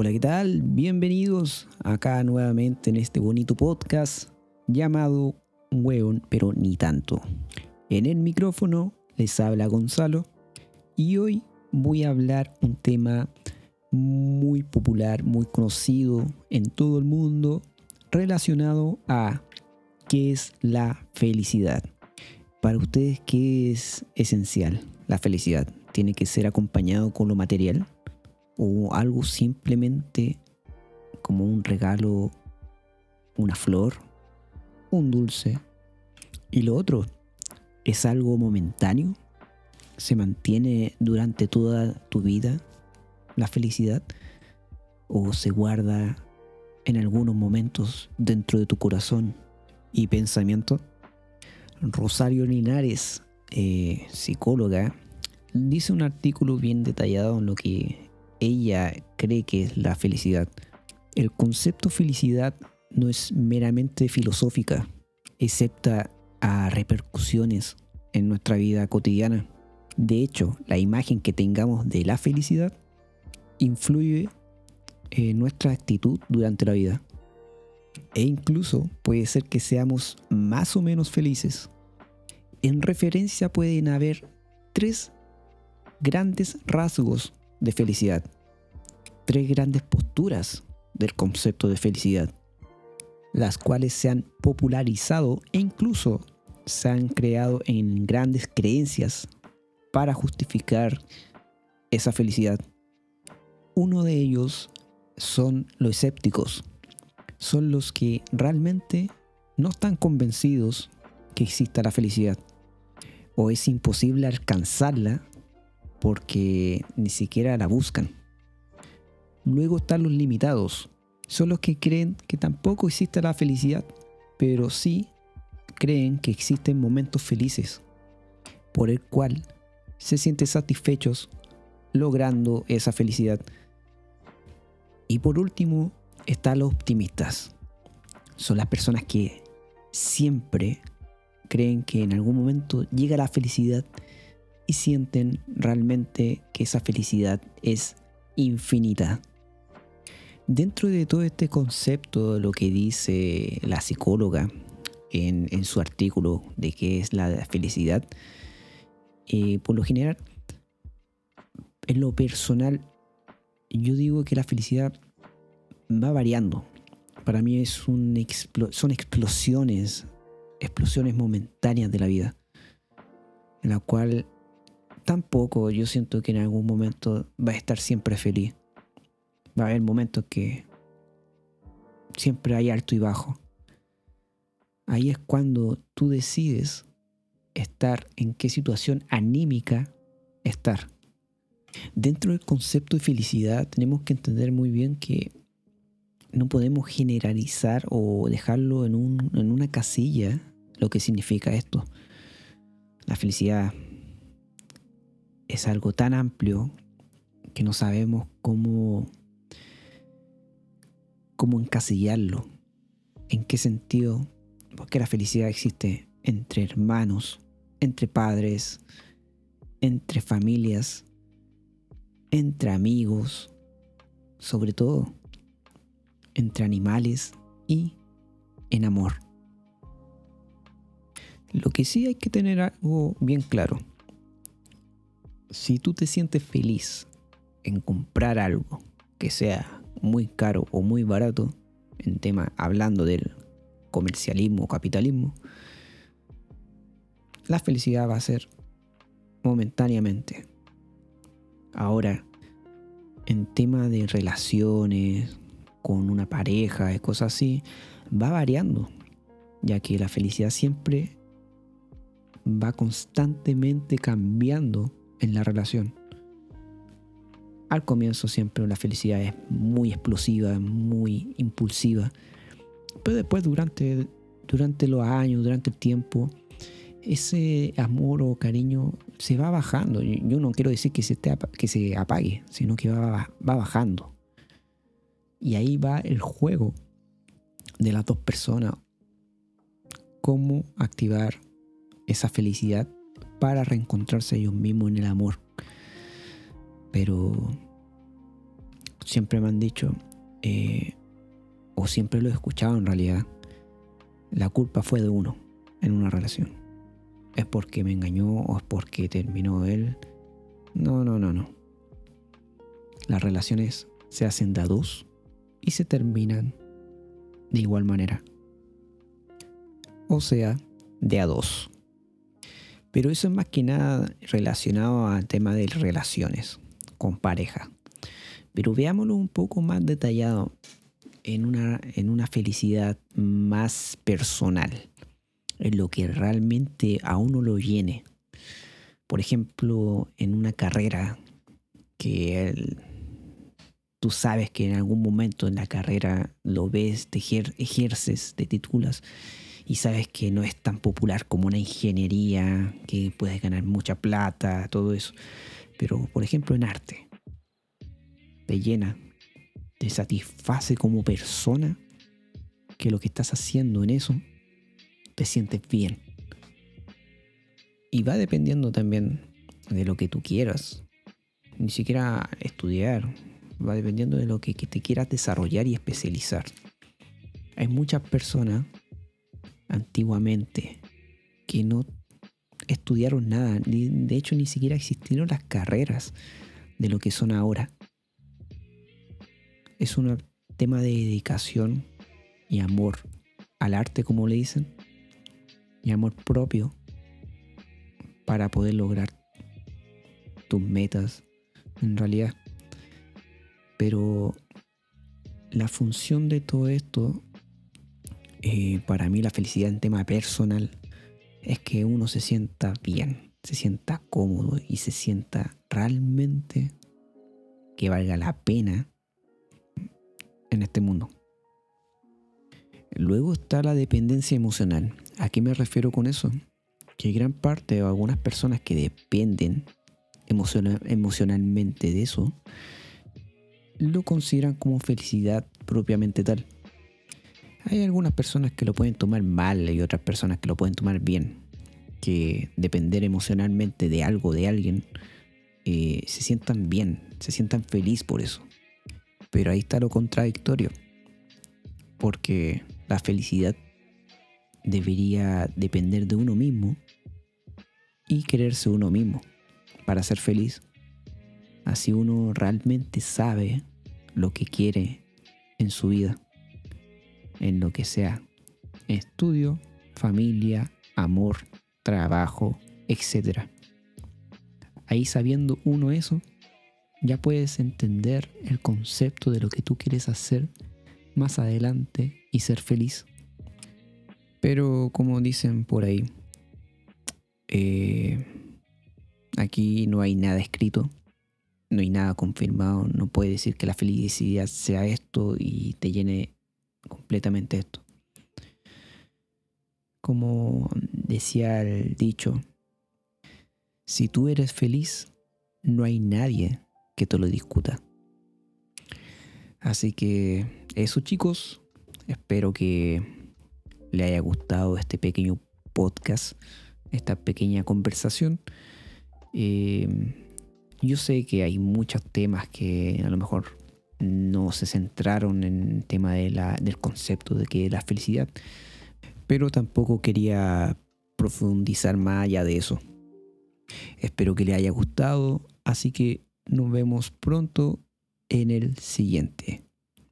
Hola, ¿qué tal? Bienvenidos acá nuevamente en este bonito podcast llamado Hueón, pero ni tanto. En el micrófono les habla Gonzalo y hoy voy a hablar un tema muy popular, muy conocido en todo el mundo relacionado a qué es la felicidad. Para ustedes, ¿qué es esencial la felicidad? ¿Tiene que ser acompañado con lo material? ¿O algo simplemente como un regalo, una flor, un dulce? Y lo otro, ¿es algo momentáneo? ¿Se mantiene durante toda tu vida la felicidad? ¿O se guarda en algunos momentos dentro de tu corazón y pensamiento? Rosario Linares, eh, psicóloga, dice un artículo bien detallado en lo que ella cree que es la felicidad. El concepto felicidad no es meramente filosófica, excepto a repercusiones en nuestra vida cotidiana. De hecho, la imagen que tengamos de la felicidad influye en nuestra actitud durante la vida. E incluso puede ser que seamos más o menos felices. En referencia pueden haber tres grandes rasgos de felicidad. Tres grandes posturas del concepto de felicidad. Las cuales se han popularizado e incluso se han creado en grandes creencias para justificar esa felicidad. Uno de ellos son los escépticos. Son los que realmente no están convencidos que exista la felicidad. O es imposible alcanzarla porque ni siquiera la buscan. Luego están los limitados. Son los que creen que tampoco existe la felicidad, pero sí creen que existen momentos felices, por el cual se sienten satisfechos logrando esa felicidad y por último, están los optimistas. Son las personas que siempre creen que en algún momento llega la felicidad y sienten realmente que esa felicidad es infinita. Dentro de todo este concepto, lo que dice la psicóloga en, su artículo de qué es la felicidad, eh, por lo general, en lo personal, yo digo que la felicidad va variando. Para mí es un son explosiones, explosiones momentáneas de la vida, en la cual tampoco yo siento que en algún momento va a estar siempre feliz. Va a haber momentos que siempre hay alto y bajo. Ahí es cuando tú decides estar en qué situación anímica estar. Dentro del concepto de felicidad tenemos que entender muy bien que no podemos generalizar o dejarlo en, una casilla lo que significa esto. La felicidad es algo tan amplio que no sabemos cómo, cómo encasillarlo. ¿En qué sentido? Porque la felicidad existe entre hermanos, entre padres, entre familias, entre amigos, sobre todo entre animales y en amor. Lo que sí hay que tener algo bien claro. Si tú te sientes feliz en comprar algo que sea muy caro o muy barato, en tema hablando del comercialismo o capitalismo, la felicidad va a ser momentáneamente. Ahora, en tema de relaciones con una pareja, y cosas así, va variando, ya que la felicidad siempre va constantemente cambiando en la relación. Al comienzo siempre la felicidad es muy explosiva, muy impulsiva, pero después durante, durante los años, durante el tiempo, ese amor o cariño se va bajando. Yo no quiero decir que se, que se apague, sino que va, va bajando. Y ahí va el juego de las dos personas. Cómo activar esa felicidad para reencontrarse ellos mismos en el amor. Pero siempre me han dicho, eh, o siempre lo he escuchado en realidad, la culpa fue de uno en una relación. Es porque me engañó o es porque terminó él. No, no, no, no. Las relaciones se hacen de dos y se terminan de igual manera. O sea, de a dos. Pero eso es más que nada relacionado al tema de relaciones con pareja. Pero veámoslo un poco más detallado en una, en una felicidad más personal, en lo que realmente a uno lo llene. Por ejemplo, en una carrera que tú sabes que en algún momento en la carrera lo ves, te ejerces, te titulas y sabes que no es tan popular como una ingeniería, que puedes ganar mucha plata, todo eso. Pero, por ejemplo, en arte, te llena, te satisface como persona que lo que estás haciendo en eso te sientes bien. Y va dependiendo también de lo que tú quieras. Ni siquiera estudiar. Va dependiendo de lo que, que te quieras desarrollar y especializar. Hay muchas personas antiguamente que no estudiaron nada, de hecho ni siquiera existieron las carreras de lo que son ahora. Es un tema de dedicación y amor al arte, como le dicen, y amor propio para poder lograr tus metas en realidad. Pero la función de todo esto eh, para mí la felicidad en tema personal es que uno se sienta bien, se sienta cómodo y se sienta realmente que valga la pena en este mundo. Luego está la dependencia emocional. ¿A qué me refiero con eso? Que gran parte o algunas personas que dependen emocionalmente de eso lo consideran como felicidad propiamente tal. Hay algunas personas que lo pueden tomar mal y otras personas que lo pueden tomar bien. Que depender emocionalmente de algo, de alguien, eh, se sientan bien, se sientan feliz por eso. Pero ahí está lo contradictorio. Porque la felicidad debería depender de uno mismo y quererse uno mismo para ser feliz. Así uno realmente sabe lo que quiere en su vida en lo que sea. Estudio, familia, amor, trabajo, etc. Ahí sabiendo uno eso, ya puedes entender el concepto de lo que tú quieres hacer más adelante y ser feliz. Pero como dicen por ahí, eh, aquí no hay nada escrito, no hay nada confirmado, no puede decir que la felicidad sea esto y te llene completamente esto. Como decía el dicho, si tú eres feliz, no hay nadie que te lo discuta. Así que eso chicos, espero que le haya gustado este pequeño podcast, esta pequeña conversación. Eh, yo sé que hay muchos temas que a lo mejor no se centraron en el tema de la, del concepto de que la felicidad, pero tampoco quería profundizar más allá de eso. Espero que le haya gustado, así que nos vemos pronto en el siguiente.